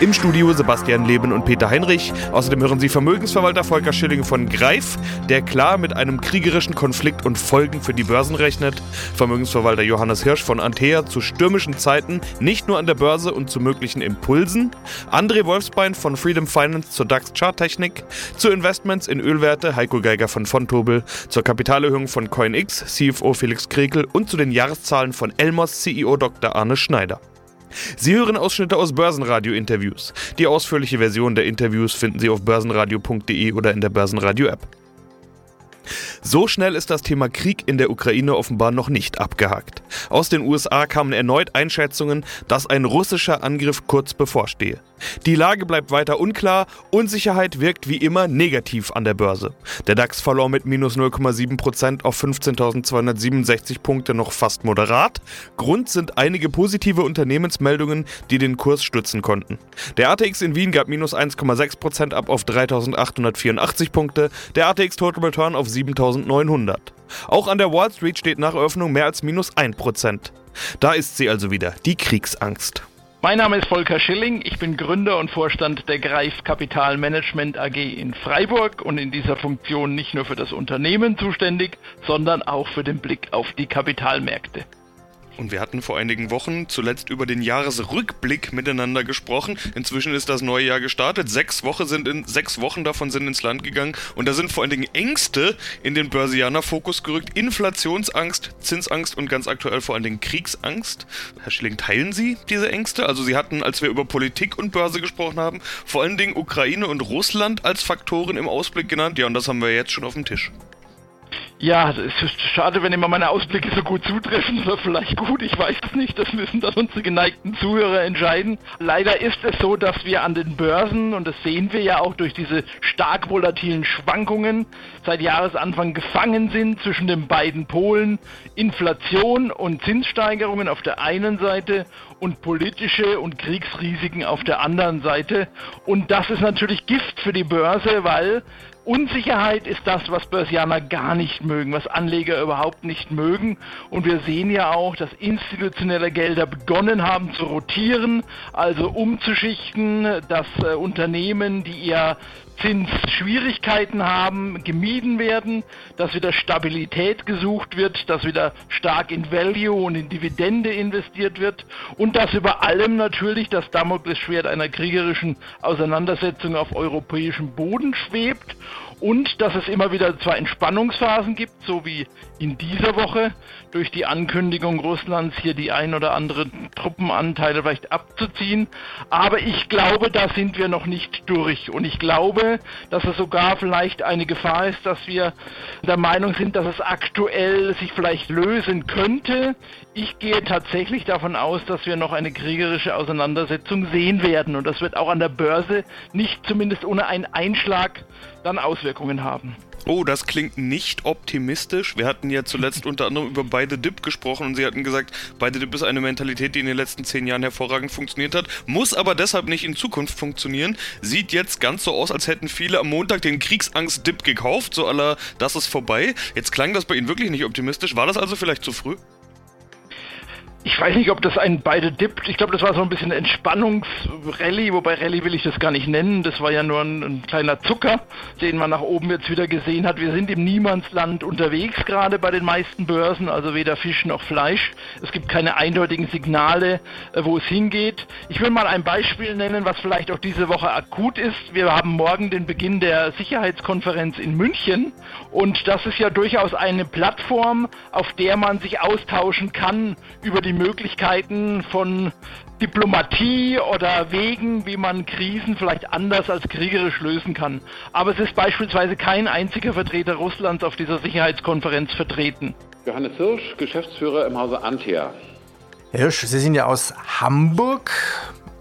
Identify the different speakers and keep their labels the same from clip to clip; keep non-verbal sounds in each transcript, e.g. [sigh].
Speaker 1: Im Studio Sebastian Leben und Peter Heinrich. Außerdem hören Sie Vermögensverwalter Volker Schilling von Greif, der klar mit einem kriegerischen Konflikt und Folgen für die Börsen rechnet. Vermögensverwalter Johannes Hirsch von Antea zu stürmischen Zeiten, nicht nur an der Börse und zu möglichen Impulsen. André Wolfsbein von Freedom Finance zur DAX Charttechnik. Zu Investments in Ölwerte Heiko Geiger von Fontobel. Zur Kapitalerhöhung von CoinX CFO Felix Krekel und zu den Jahreszahlen von Elmos CEO Dr. Arne Schneider. Sie hören Ausschnitte aus Börsenradio-Interviews. Die ausführliche Version der Interviews finden Sie auf börsenradio.de oder in der Börsenradio-App. So schnell ist das Thema Krieg in der Ukraine offenbar noch nicht abgehakt. Aus den USA kamen erneut Einschätzungen, dass ein russischer Angriff kurz bevorstehe. Die Lage bleibt weiter unklar, Unsicherheit wirkt wie immer negativ an der Börse. Der DAX verlor mit minus 0,7% auf 15.267 Punkte noch fast moderat. Grund sind einige positive Unternehmensmeldungen, die den Kurs stützen konnten. Der ATX in Wien gab minus 1,6% ab auf 3.884 Punkte, der ATX Total Return auf 7.900. Auch an der Wall Street steht nach Eröffnung mehr als minus 1%. Da ist sie also wieder, die Kriegsangst.
Speaker 2: Mein Name ist Volker Schilling, ich bin Gründer und Vorstand der Greif Kapital Management AG in Freiburg und in dieser Funktion nicht nur für das Unternehmen zuständig, sondern auch für den Blick auf die Kapitalmärkte.
Speaker 1: Und wir hatten vor einigen Wochen zuletzt über den Jahresrückblick miteinander gesprochen. Inzwischen ist das neue Jahr gestartet. Sechs Wochen sind in sechs Wochen davon sind ins Land gegangen. Und da sind vor allen Dingen Ängste in den Börsianer Fokus gerückt. Inflationsangst, Zinsangst und ganz aktuell vor allen Dingen Kriegsangst. Herr Schilling, teilen Sie diese Ängste? Also Sie hatten, als wir über Politik und Börse gesprochen haben, vor allen Dingen Ukraine und Russland als Faktoren im Ausblick genannt. Ja, und das haben wir jetzt schon auf dem Tisch.
Speaker 2: Ja, es ist schade, wenn immer meine Ausblicke so gut zutreffen, [laughs] oder vielleicht gut, ich weiß es nicht, das müssen dann unsere geneigten Zuhörer entscheiden. Leider ist es so, dass wir an den Börsen, und das sehen wir ja auch durch diese stark volatilen Schwankungen, seit Jahresanfang gefangen sind zwischen den beiden Polen, Inflation und Zinssteigerungen auf der einen Seite und politische und Kriegsrisiken auf der anderen Seite. Und das ist natürlich Gift für die Börse, weil Unsicherheit ist das, was Börsianer gar nicht mögen, was Anleger überhaupt nicht mögen. Und wir sehen ja auch, dass institutionelle Gelder begonnen haben zu rotieren, also umzuschichten, dass äh, Unternehmen, die eher Zinsschwierigkeiten haben, gemieden werden, dass wieder Stabilität gesucht wird, dass wieder stark in Value und in Dividende investiert wird und dass über allem natürlich das Damoklesschwert einer kriegerischen Auseinandersetzung auf europäischem Boden schwebt und dass es immer wieder zwar Entspannungsphasen gibt, so wie in dieser Woche durch die Ankündigung Russlands hier die ein oder anderen Truppenanteile vielleicht abzuziehen, aber ich glaube, da sind wir noch nicht durch. Und ich glaube, dass es sogar vielleicht eine Gefahr ist, dass wir der Meinung sind, dass es aktuell sich vielleicht lösen könnte. Ich gehe tatsächlich davon aus, dass wir noch eine kriegerische Auseinandersetzung sehen werden und das wird auch an der Börse nicht zumindest ohne einen Einschlag dann Auswirkungen haben.
Speaker 1: Oh, das klingt nicht optimistisch. Wir hatten ja zuletzt unter anderem über beide Dip gesprochen und Sie hatten gesagt, beide Dip ist eine Mentalität, die in den letzten zehn Jahren hervorragend funktioniert hat, muss aber deshalb nicht in Zukunft funktionieren. Sieht jetzt ganz so aus, als hätten viele am Montag den Kriegsangst-Dip gekauft, so aller, das ist vorbei. Jetzt klang das bei Ihnen wirklich nicht optimistisch. War das also vielleicht zu früh?
Speaker 2: Ich weiß nicht, ob das ein beide dippt. Ich glaube, das war so ein bisschen Entspannungsrallye, wobei Rallye will ich das gar nicht nennen. Das war ja nur ein, ein, kleiner Zucker, den man nach oben jetzt wieder gesehen hat. Wir sind im Niemandsland unterwegs, gerade bei den meisten Börsen, also weder Fisch noch Fleisch. Es gibt keine eindeutigen Signale, äh, wo es hingeht. Ich will mal ein Beispiel nennen, was vielleicht auch diese Woche akut ist. Wir haben morgen den Beginn der Sicherheitskonferenz in München und das ist ja durchaus eine Plattform, auf der man sich austauschen kann über die die Möglichkeiten von Diplomatie oder Wegen, wie man Krisen vielleicht anders als kriegerisch lösen kann. Aber es ist beispielsweise kein einziger Vertreter Russlands auf dieser Sicherheitskonferenz vertreten.
Speaker 3: Johannes Hirsch, Geschäftsführer im Hause Antea.
Speaker 4: Hirsch, Sie sind ja aus Hamburg,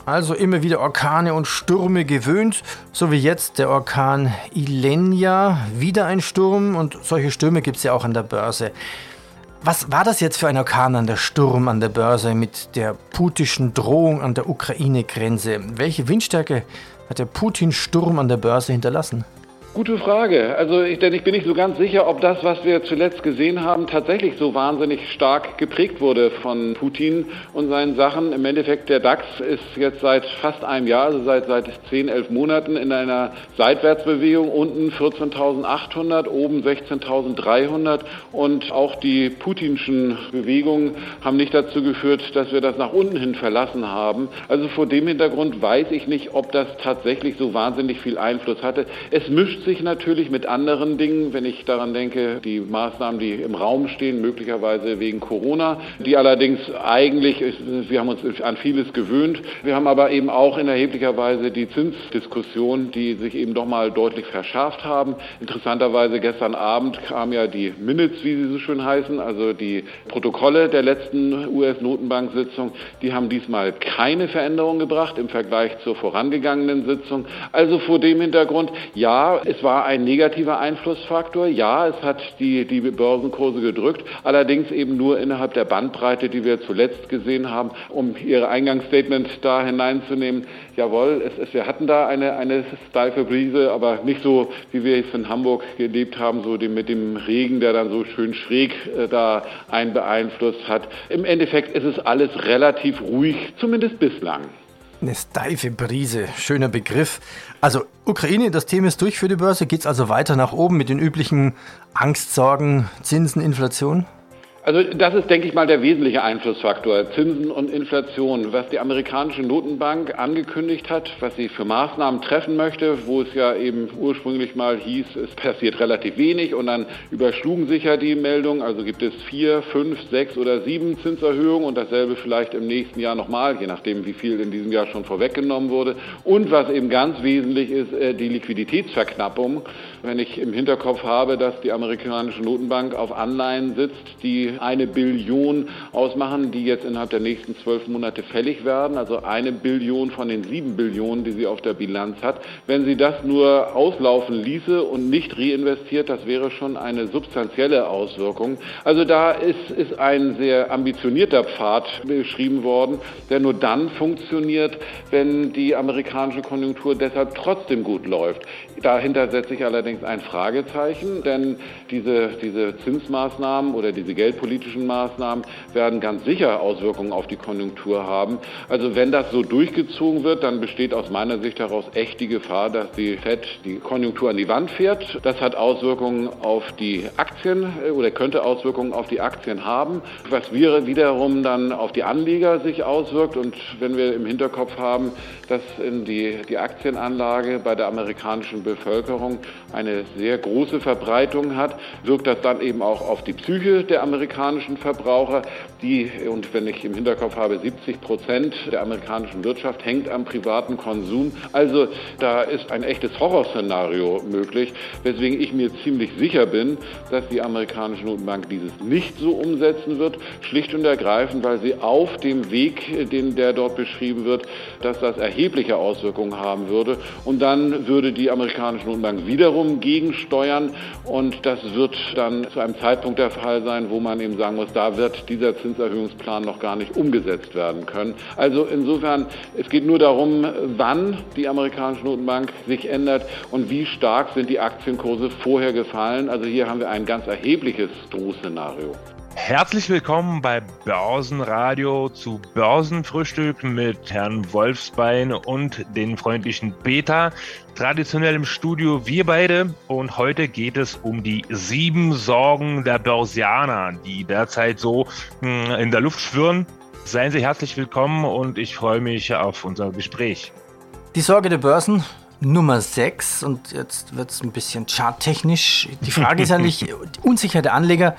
Speaker 4: also immer wieder Orkane und Stürme gewöhnt, so wie jetzt der Orkan Ilenia, wieder ein Sturm und solche Stürme gibt es ja auch an der Börse. Was war das jetzt für ein Orkan an der Sturm an der Börse mit der putischen Drohung an der Ukraine-Grenze? Welche Windstärke hat der Putin-Sturm an der Börse hinterlassen?
Speaker 3: Gute Frage. Also ich, denn ich bin nicht so ganz sicher, ob das, was wir zuletzt gesehen haben, tatsächlich so wahnsinnig stark geprägt wurde von Putin und seinen Sachen. Im Endeffekt, der DAX ist jetzt seit fast einem Jahr, also seit, seit 10, 11 Monaten in einer Seitwärtsbewegung. Unten 14.800, oben 16.300 und auch die putinschen Bewegungen haben nicht dazu geführt, dass wir das nach unten hin verlassen haben. Also vor dem Hintergrund weiß ich nicht, ob das tatsächlich so wahnsinnig viel Einfluss hatte. Es mischt mischt sich natürlich mit anderen Dingen, wenn ich daran denke, die Maßnahmen, die im Raum stehen, möglicherweise wegen Corona, die allerdings eigentlich, wir haben uns an vieles gewöhnt. Wir haben aber eben auch in erheblicher Weise die Zinsdiskussion, die sich eben doch mal deutlich verschärft haben. Interessanterweise gestern Abend kamen ja die Minutes, wie sie so schön heißen, also die Protokolle der letzten US-Notenbank-Sitzung, die haben diesmal keine Veränderung gebracht im Vergleich zur vorangegangenen Sitzung. Also vor dem Hintergrund, ja, es war ein negativer Einflussfaktor. Ja, es hat die, die Börsenkurse gedrückt, allerdings eben nur innerhalb der Bandbreite, die wir zuletzt gesehen haben. Um Ihr Eingangsstatement da hineinzunehmen, jawohl, es, es, wir hatten da eine, eine steife Brise, aber nicht so, wie wir es in Hamburg gelebt haben, so dem, mit dem Regen, der dann so schön schräg äh, da einen beeinflusst hat. Im Endeffekt ist es alles relativ ruhig, zumindest bislang.
Speaker 4: Eine steife Brise, schöner Begriff. Also Ukraine, das Thema ist durch für die Börse. Geht es also weiter nach oben mit den üblichen Angstsorgen, Zinsen, Inflation?
Speaker 3: Also das ist, denke ich mal, der wesentliche Einflussfaktor, Zinsen und Inflation. Was die amerikanische Notenbank angekündigt hat, was sie für Maßnahmen treffen möchte, wo es ja eben ursprünglich mal hieß, es passiert relativ wenig und dann überschlugen sich ja die Meldungen, also gibt es vier, fünf, sechs oder sieben Zinserhöhungen und dasselbe vielleicht im nächsten Jahr nochmal, je nachdem, wie viel in diesem Jahr schon vorweggenommen wurde. Und was eben ganz wesentlich ist, äh, die Liquiditätsverknappung. Wenn ich im Hinterkopf habe, dass die amerikanische Notenbank auf Anleihen sitzt, die eine Billion ausmachen, die jetzt innerhalb der nächsten zwölf Monate fällig werden, also eine Billion von den sieben Billionen, die sie auf der Bilanz hat. Wenn sie das nur auslaufen ließe und nicht reinvestiert, das wäre schon eine substanzielle Auswirkung. Also da ist, ist ein sehr ambitionierter Pfad beschrieben worden, der nur dann funktioniert, wenn die amerikanische Konjunktur deshalb trotzdem gut läuft. Dahinter setze ich allerdings ein Fragezeichen, denn diese, diese Zinsmaßnahmen oder diese geldpolitischen Maßnahmen werden ganz sicher Auswirkungen auf die Konjunktur haben. Also wenn das so durchgezogen wird, dann besteht aus meiner Sicht heraus echt die Gefahr, dass die FED die Konjunktur an die Wand fährt. Das hat Auswirkungen auf die Aktien äh, oder könnte Auswirkungen auf die Aktien haben, was wiederum dann auf die Anleger sich auswirkt. Und wenn wir im Hinterkopf haben, dass die, die Aktienanlage bei der amerikanischen Bevölkerung eine sehr große Verbreitung hat, wirkt das dann eben auch auf die Psyche der amerikanischen Verbraucher, die, und wenn ich im Hinterkopf habe, 70 Prozent der amerikanischen Wirtschaft hängt am privaten Konsum. Also da ist ein echtes Horrorszenario möglich, weswegen ich mir ziemlich sicher bin, dass die amerikanische Notenbank dieses nicht so umsetzen wird, schlicht und ergreifend, weil sie auf dem Weg, den der dort beschrieben wird, dass das erhebliche Auswirkungen haben würde. Und dann würde die amerikanische Notenbank wiederum gegensteuern. Und das wird dann zu einem Zeitpunkt der Fall sein, wo man eben sagen muss, da wird dieser Zinserhöhungsplan noch gar nicht umgesetzt werden können. Also insofern, es geht nur darum, wann die amerikanische Notenbank sich ändert und wie stark sind die Aktienkurse vorher gefallen. Also hier haben wir ein ganz erhebliches Drohszenario.
Speaker 5: Herzlich willkommen bei Börsenradio zu Börsenfrühstück mit Herrn Wolfsbein und den freundlichen Peter. Traditionell im Studio wir beide und heute geht es um die sieben Sorgen der Börsianer, die derzeit so hm, in der Luft schwirren. Seien Sie herzlich willkommen und ich freue mich auf unser Gespräch.
Speaker 4: Die Sorge der Börsen, Nummer 6 und jetzt wird es ein bisschen charttechnisch. Die Frage ist eigentlich, [laughs] die Unsicherheit der Anleger,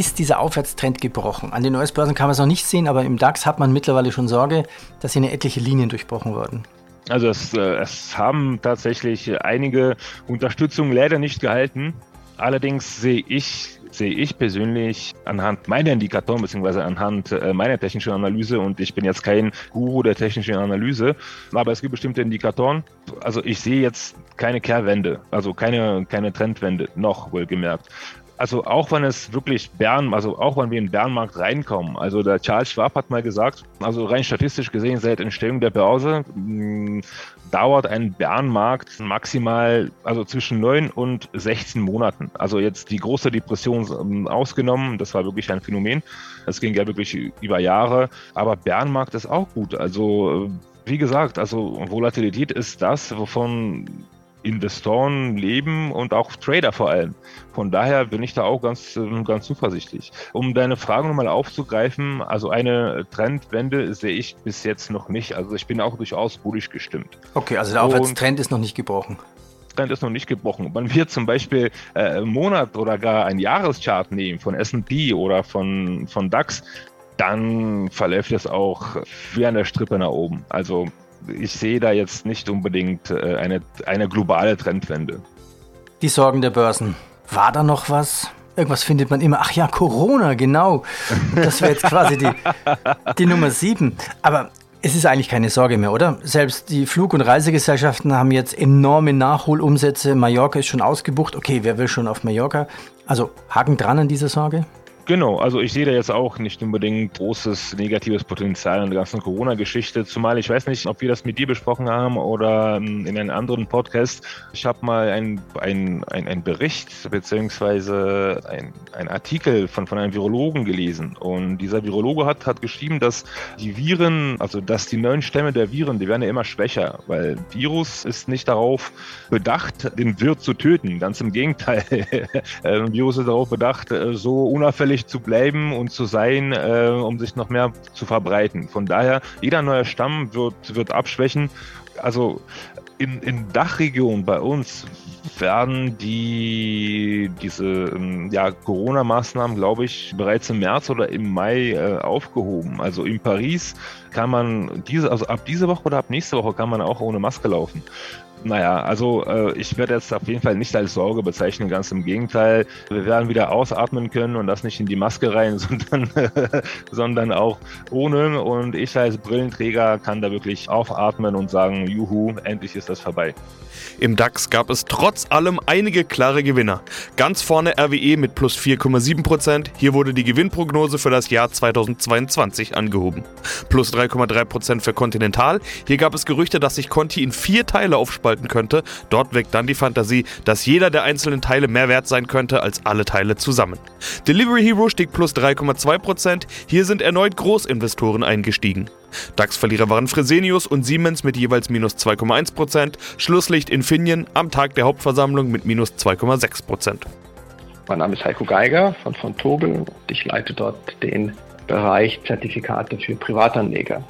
Speaker 4: ist dieser Aufwärtstrend gebrochen. An den US-Börsen kann man es noch nicht sehen, aber im DAX hat man mittlerweile schon Sorge, dass hier eine etliche Linien durchbrochen wurden.
Speaker 5: Also es, äh, es haben tatsächlich einige Unterstützungen leider nicht gehalten. Allerdings sehe ich sehe ich persönlich anhand meiner Indikatoren beziehungsweise anhand äh, meiner technischen Analyse und ich bin jetzt kein Guru der technischen Analyse, aber es gibt bestimmte Indikatoren. Also ich sehe jetzt keine Kehrwende, also keine, keine Trendwende, noch wohlgemerkt. Also auch wenn es wirklich Bern, also auch wenn wir in den Bärenmarkt reinkommen, also der Charles Schwab hat mal gesagt, also rein statistisch gesehen seit Entstehung der Börse mh, dauert ein Bärenmarkt maximal also zwischen neun und 16 Monaten. Also jetzt die große Depression ähm, ausgenommen, das war wirklich ein Phänomen. Das ging ja wirklich über Jahre, aber Bärenmarkt ist auch gut. Also äh, wie gesagt, also Volatilität ist das, wovon Investoren leben und auch Trader vor allem. Von daher bin ich da auch ganz, ähm, ganz zuversichtlich. Um deine Frage nochmal aufzugreifen, also eine Trendwende sehe ich bis jetzt noch nicht. Also ich bin auch durchaus bullisch gestimmt.
Speaker 4: Okay, also der Aufwärtstrend ist noch nicht gebrochen.
Speaker 5: Trend ist noch nicht gebrochen. Man wird zum Beispiel äh, einen Monat oder gar ein Jahreschart nehmen von S&P oder von, von DAX, dann verläuft es auch wie an der Strippe nach oben. Also ich sehe da jetzt nicht unbedingt äh, eine, eine globale Trendwende.
Speaker 4: Die Sorgen der Börsen. War da noch was? Irgendwas findet man immer. Ach ja, Corona, genau. Das wäre jetzt quasi die, [laughs] die Nummer sieben. Aber es ist eigentlich keine Sorge mehr, oder? Selbst die Flug- und Reisegesellschaften haben jetzt enorme Nachholumsätze. Mallorca ist schon ausgebucht. Okay, wer will schon auf Mallorca? Also Haken dran an dieser Sorge?
Speaker 5: Genau, also ich sehe da jetzt auch nicht unbedingt großes negatives Potenzial in der ganzen Corona-Geschichte, zumal ich weiß nicht, ob wir das mit dir besprochen haben oder ähm, in einem anderen Podcast. Ich habe mal einen ein, ein Bericht beziehungsweise ein, ein Artikel von, von einem Virologen gelesen und dieser Virologe hat, hat geschrieben, dass die Viren, also dass die neuen Stämme der Viren, die werden ja immer schwächer, weil Virus ist nicht darauf bedacht, den Wirt zu töten, ganz im Gegenteil. Ein [laughs] Virus ist darauf bedacht, äh, so unauffällig unauffällig zu bleiben und zu sein, äh, um sich noch mehr zu verbreiten. Von daher, jeder neue Stamm wird, wird abschwächen. Also in, in Dachregion bei uns werden die diese ähm, ja, Corona-Maßnahmen, glaube ich, bereits im März oder im Mai äh, aufgehoben. Also in Paris kann man diese, also ab diese Woche oder ab nächste Woche kann man auch ohne Maske laufen. Naja, also äh, ich werde jetzt auf jeden Fall nicht als Sorge bezeichnen, ganz im Gegenteil. Wir werden wieder ausatmen können und das nicht in die Maske rein, [laughs] sondern, sondern auch ohne. Und ich als Brillenträger kann da wirklich aufatmen und sagen, juhu, endlich ist das vorbei.
Speaker 1: Im DAX gab es trotz allem einige klare Gewinner. Ganz vorne RWE mit plus 4,7%. Hier wurde die Gewinnprognose für das Jahr 2022 angehoben. Plus 3,3% für Continental. Hier gab es Gerüchte, dass sich Conti in vier Teile aufspalten könnte. Dort weckt dann die Fantasie, dass jeder der einzelnen Teile mehr wert sein könnte als alle Teile zusammen. Delivery Hero stieg plus 3,2%. Hier sind erneut Großinvestoren eingestiegen. DAX-Verlierer waren Fresenius und Siemens mit jeweils minus 2,1%, Schlusslicht Infineon am Tag der Hauptversammlung mit minus 2,6%.
Speaker 6: Mein Name ist Heiko Geiger von von Tobel und ich leite dort den Bereich Zertifikate für Privatanleger.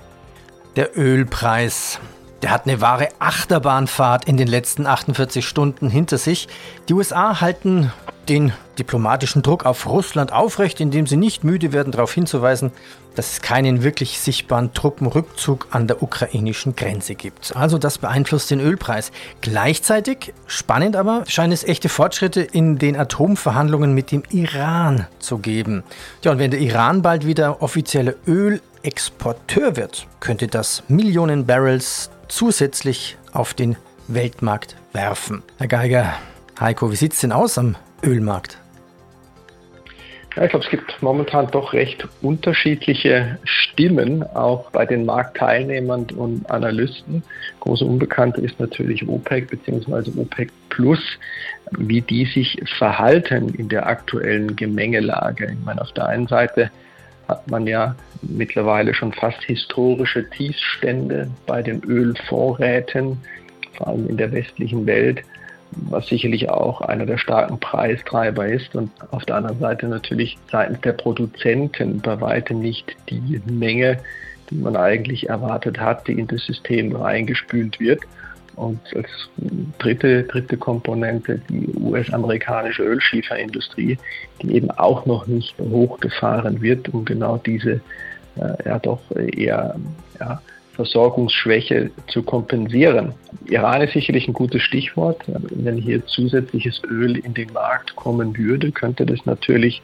Speaker 4: Der Ölpreis. Der hat eine wahre Achterbahnfahrt in den letzten 48 Stunden hinter sich. Die USA halten den diplomatischen Druck auf Russland aufrecht, indem sie nicht müde werden, darauf hinzuweisen, dass es keinen wirklich sichtbaren Truppenrückzug an der ukrainischen Grenze gibt. Also das beeinflusst den Ölpreis. Gleichzeitig, spannend aber, scheinen es echte Fortschritte in den Atomverhandlungen mit dem Iran zu geben. Ja, und wenn der Iran bald wieder offizieller Ölexporteur wird, könnte das Millionen Barrels zusätzlich auf den Weltmarkt werfen. Herr Geiger, Heiko, wie sieht es denn aus am Ölmarkt?
Speaker 6: Ja, ich glaube, es gibt momentan doch recht unterschiedliche Stimmen, auch bei den Marktteilnehmern und Analysten. Große Unbekannte ist natürlich OPEC bzw. OPEC Plus, wie die sich verhalten in der aktuellen Gemengelage. Ich meine, auf der einen Seite hat man ja mittlerweile schon fast historische Tiefstände bei den Ölvorräten, vor allem in der westlichen Welt was sicherlich auch einer der starken Preistreiber ist und auf der anderen Seite natürlich seitens der Produzenten bei weitem nicht die Menge, die man eigentlich erwartet hat, die in das System reingespült wird. Und als dritte, dritte Komponente die US-amerikanische Ölschieferindustrie, die eben auch noch nicht hochgefahren wird, um genau diese äh, ja doch eher ja, Versorgungsschwäche zu kompensieren. Iran ist sicherlich ein gutes Stichwort. Wenn hier zusätzliches Öl in den Markt kommen würde, könnte das natürlich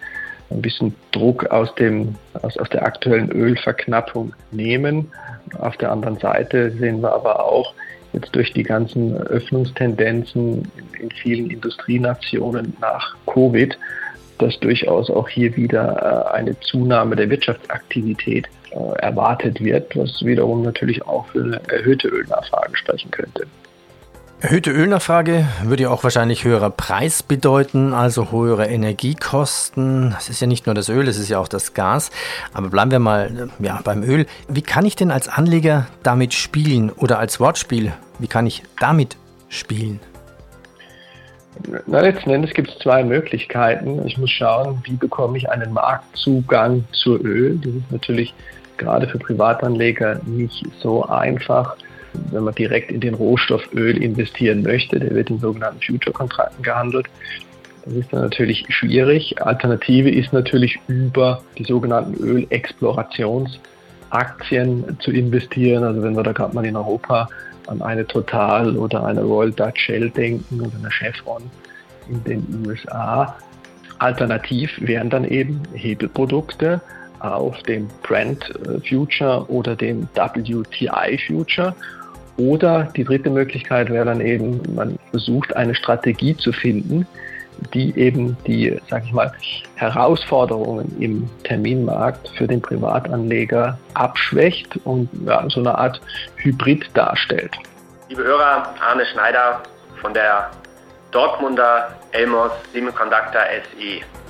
Speaker 6: ein bisschen Druck aus, dem, aus, aus der aktuellen Ölverknappung nehmen. Auf der anderen Seite sehen wir aber auch jetzt durch die ganzen Öffnungstendenzen in, vielen Industrienationen nach Covid, dass durchaus auch hier wieder äh, eine Zunahme der Wirtschaftsaktivität äh, erwartet wird, was wiederum natürlich auch für eine erhöhte Ölnachfrage sprechen könnte.
Speaker 4: Erhöhte Ölnachfrage würde ja auch wahrscheinlich höherer Preis bedeuten, also höhere Energiekosten. Es ist ja nicht nur das Öl, es ist ja auch das Gas. Aber bleiben wir mal ja, beim Öl. Wie kann ich denn als Anleger damit spielen oder als Wortspiel, wie kann ich damit spielen?
Speaker 6: Na, letzten Endes gibt es zwei Möglichkeiten. Ich muss schauen, wie bekomme ich einen Marktzugang zu Öl. Das ist natürlich gerade für Privatanleger nicht so einfach, wenn man direkt in den Rohstoff Öl investieren möchte. Der wird in sogenannten Future-Kontrakten gehandelt. Das ist dann natürlich schwierig. Alternative ist natürlich über die sogenannten Ölexplorationsaktien zu investieren. Also wenn wir da gerade mal in Europa an eine Total oder eine Royal Dutch Shell denken oder eine Chevron in den USA. Alternativ wären dann eben Hebelprodukte auf dem Brent äh, Future oder dem WTI Future. Oder die dritte Möglichkeit wäre dann eben, man versucht eine Strategie zu finden, die eben die, sag ich mal, Herausforderungen im Terminmarkt für den Privatanleger abschwächt und ja, so eine Art Hybrid darstellt.
Speaker 7: Liebe Hörer, Arne Schneider von der Dortmunder Elmos Semiconductor SE.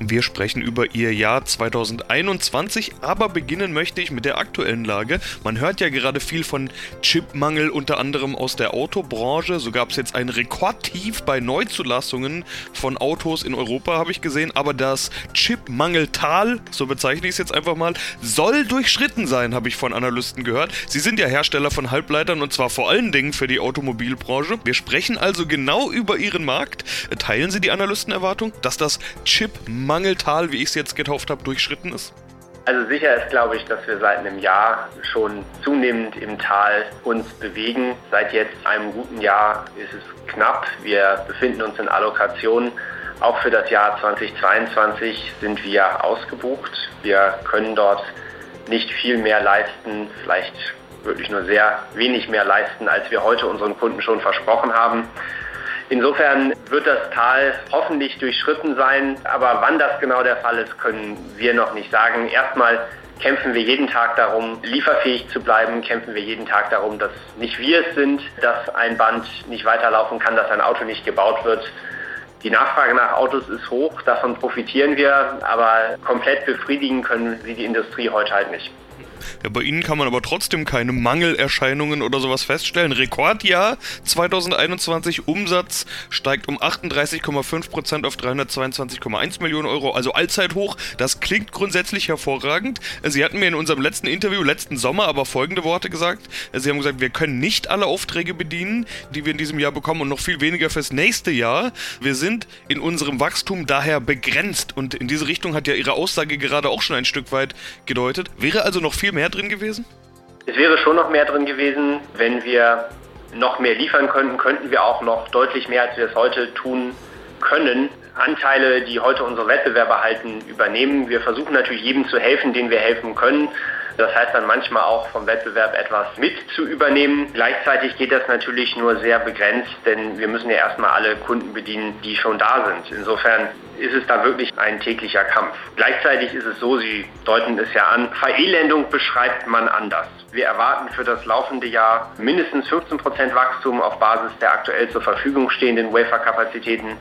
Speaker 1: Wir sprechen über ihr Jahr 2021, aber beginnen möchte ich mit der aktuellen Lage. Man hört ja gerade viel von Chipmangel, unter anderem aus der Autobranche. So gab es jetzt ein Rekordtief bei Neuzulassungen von Autos in Europa, habe ich gesehen. Aber das Chipmangeltal, so bezeichne ich es jetzt einfach mal, soll durchschritten sein, habe ich von Analysten gehört. Sie sind ja Hersteller von Halbleitern und zwar vor allen Dingen für die Automobilbranche. Wir sprechen also genau über ihren Markt. Teilen Sie die Analystenerwartung, dass das Chipmangeltal Mangeltal, wie ich es jetzt getauft habe, durchschritten ist?
Speaker 7: Also sicher ist, glaube ich, dass wir seit einem Jahr schon zunehmend im Tal uns bewegen. Seit jetzt einem guten Jahr ist es knapp. Wir befinden uns in Allokationen. Auch für das Jahr 2022 sind wir ausgebucht. Wir können dort nicht viel mehr leisten, vielleicht wirklich nur sehr wenig mehr leisten, als wir heute unseren Kunden schon versprochen haben. Insofern wird das Tal hoffentlich durchschritten sein, aber wann das genau der Fall ist, können wir noch nicht sagen. Erstmal kämpfen wir jeden Tag darum, lieferfähig zu bleiben, kämpfen wir jeden Tag darum, dass nicht wir es sind, dass ein Band nicht weiterlaufen kann, dass ein Auto nicht gebaut wird. Die Nachfrage nach Autos ist hoch, davon profitieren wir, aber komplett befriedigen können sie die Industrie heute halt nicht.
Speaker 1: Ja, bei Ihnen kann man aber trotzdem keine Mangelerscheinungen oder sowas feststellen. Rekordjahr 2021, Umsatz steigt um 38,5% auf 322,1 Millionen Euro, also allzeit hoch. Das klingt grundsätzlich hervorragend. Sie hatten mir in unserem letzten Interview, letzten Sommer, aber folgende Worte gesagt. Sie haben gesagt, wir können nicht alle Aufträge bedienen, die wir in diesem Jahr bekommen und noch viel weniger fürs nächste Jahr. Wir sind in unserem Wachstum daher begrenzt und in diese Richtung hat ja Ihre Aussage gerade auch schon ein Stück weit gedeutet. Wäre also noch viel mehr drin gewesen?
Speaker 7: Es wäre schon noch mehr drin gewesen. Wenn wir noch mehr liefern könnten, könnten wir auch noch deutlich mehr, als wir es heute tun können, Anteile, die heute unsere Wettbewerber halten, übernehmen. Wir versuchen natürlich jedem zu helfen, den wir helfen können. Das heißt dann manchmal auch vom Wettbewerb etwas mit zu übernehmen. Gleichzeitig geht das natürlich nur sehr begrenzt, denn wir müssen ja erstmal alle Kunden bedienen, die schon da sind. Insofern ist es da wirklich ein täglicher Kampf. Gleichzeitig ist es so, Sie deuten es ja an, Verelendung beschreibt man anders. Wir erwarten für das laufende Jahr mindestens 15 Prozent Wachstum auf Basis der aktuell zur Verfügung stehenden Waferkapazitäten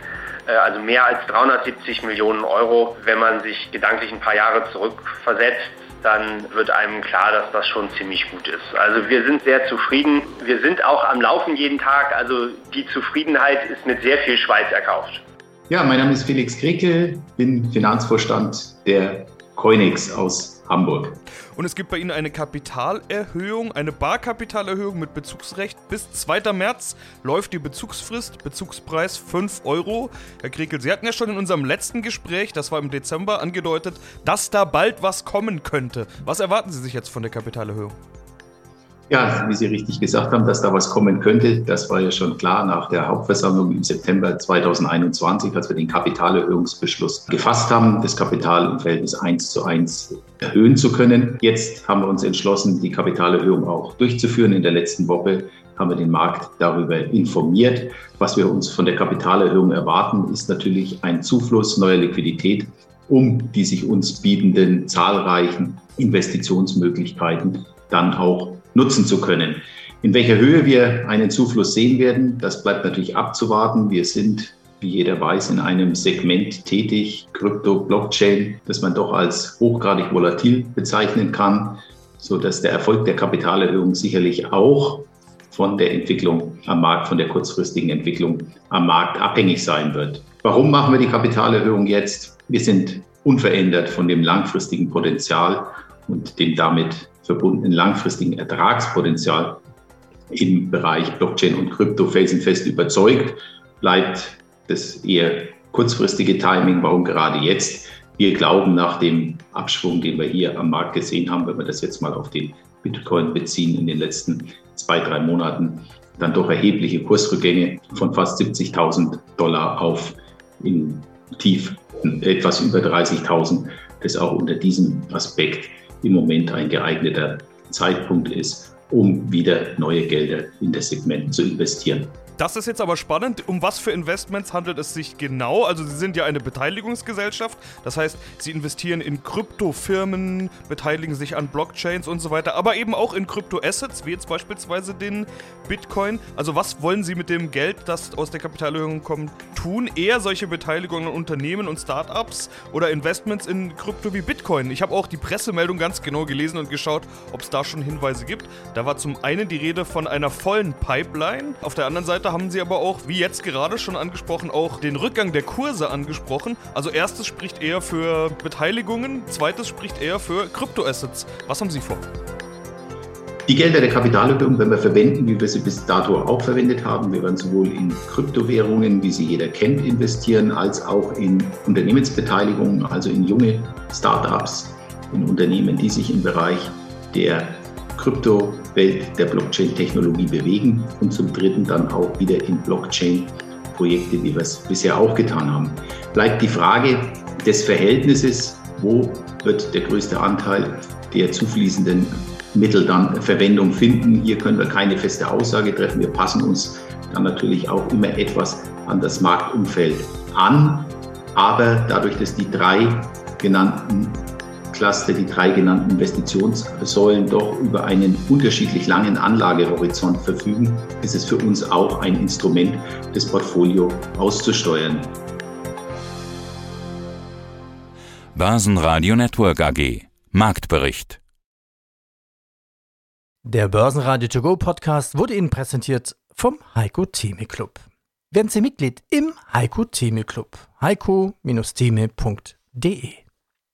Speaker 7: äh, also mehr als 370 Millionen Euro. Wenn man sich gedanklich ein paar Jahre zurückversetzt, dann wird einem klar, dass das schon ziemlich gut ist. Also wir sind sehr zufrieden. Wir sind auch am Laufen jeden Tag. Also die Zufriedenheit ist mit sehr viel Schweiß erkauft.
Speaker 8: Ja, mein Name ist Felix Krickel, bin Finanzvorstand der Coinix aus Hamburg.
Speaker 1: Und es gibt bei Ihnen eine Kapitalerhöhung, eine Barkapitalerhöhung mit Bezugsrecht. Bis 2. März läuft die Bezugsfrist, Bezugspreis 5 Euro. Herr Krekel, Sie hatten ja schon in unserem letzten Gespräch, das war im Dezember, angedeutet, dass da bald was kommen könnte. Was erwarten Sie sich jetzt von der Kapitalerhöhung?
Speaker 8: Ja, wie Sie richtig gesagt haben, dass da was kommen könnte, das war ja schon klar nach der Hauptversammlung im September 2021, als wir den Kapitalerhöhungsbeschluss gefasst haben, das Kapital im Verhältnis 1 zu 1 erhöhen zu können. Jetzt haben wir uns entschlossen, die Kapitalerhöhung auch durchzuführen. In der letzten Woche haben wir den Markt darüber informiert. Was wir uns von der Kapitalerhöhung erwarten, ist natürlich ein Zufluss neuer Liquidität, um die sich uns bietenden zahlreichen Investitionsmöglichkeiten dann auch nutzen zu können. In welcher Höhe wir einen Zufluss sehen werden, das bleibt natürlich abzuwarten. Wir sind, wie jeder weiß, in einem Segment tätig, Krypto, Blockchain, das man doch als hochgradig volatil bezeichnen kann, so dass der Erfolg der Kapitalerhöhung sicherlich auch von der Entwicklung am Markt, von der kurzfristigen Entwicklung am Markt abhängig sein wird. Warum machen wir die Kapitalerhöhung jetzt? Wir sind unverändert von dem langfristigen Potenzial und dem damit verbundenen langfristigen Ertragspotenzial im Bereich Blockchain und Krypto felsenfest überzeugt. Bleibt das eher kurzfristige Timing, warum gerade jetzt? Wir glauben nach dem Abschwung, den wir hier am Markt gesehen haben, wenn wir das jetzt mal auf den Bitcoin beziehen in den letzten zwei, drei Monaten, dann doch erhebliche Kursrückgänge von fast 70.000 Dollar auf in tief etwas über 30.000, das auch unter diesem Aspekt im Moment ein geeigneter Zeitpunkt ist, um wieder neue Gelder in das Segment zu investieren.
Speaker 1: Das ist jetzt aber spannend. Um was für Investments handelt es sich genau? Also Sie sind ja eine Beteiligungsgesellschaft. Das heißt, Sie investieren in Kryptofirmen, beteiligen sich an Blockchains und so weiter, aber eben auch in Kryptoassets, wie jetzt beispielsweise den Bitcoin. Also was wollen Sie mit dem Geld, das aus der Kapitalerhöhung kommt, tun? Eher solche Beteiligungen an Unternehmen und Startups oder Investments in Krypto wie Bitcoin? Ich habe auch die Pressemeldung ganz genau gelesen und geschaut, ob es da schon Hinweise gibt. Da war zum einen die Rede von einer vollen Pipeline. Auf der anderen Seite haben sie aber auch, wie jetzt gerade schon angesprochen, auch den Rückgang der Kurse angesprochen. Also erstes spricht eher für Beteiligungen, zweites spricht eher für Kryptoassets. Was haben Sie vor?
Speaker 8: Die Gelder der Kapitalerhöhung werden wir verwenden, wie wir sie bis dato auch verwendet haben. Wir werden sowohl in Kryptowährungen, wie sie jeder kennt, investieren, als auch in Unternehmensbeteiligungen, also in junge Startups, in Unternehmen, die sich im Bereich der Kryptowelt der Blockchain-Technologie bewegen und zum Dritten dann auch wieder in Blockchain-Projekte, wie wir es bisher auch getan haben. Bleibt die Frage des Verhältnisses, wo wird der größte Anteil der zufließenden Mittel dann Verwendung finden. Hier können wir keine feste Aussage treffen. Wir passen uns dann natürlich auch immer etwas an das Marktumfeld an. Aber dadurch, dass die drei genannten Cluster, die drei genannten Investitionssäulen, doch über einen unterschiedlich langen Anlagehorizont verfügen, ist es für uns auch ein Instrument, das Portfolio auszusteuern.
Speaker 9: Börsenradio Network AG Marktbericht
Speaker 4: Der Börsenradio To Go Podcast wurde Ihnen präsentiert vom Heiko Theme Club. Werden Sie Mitglied im Heiko Theme Club. heiko-theme.de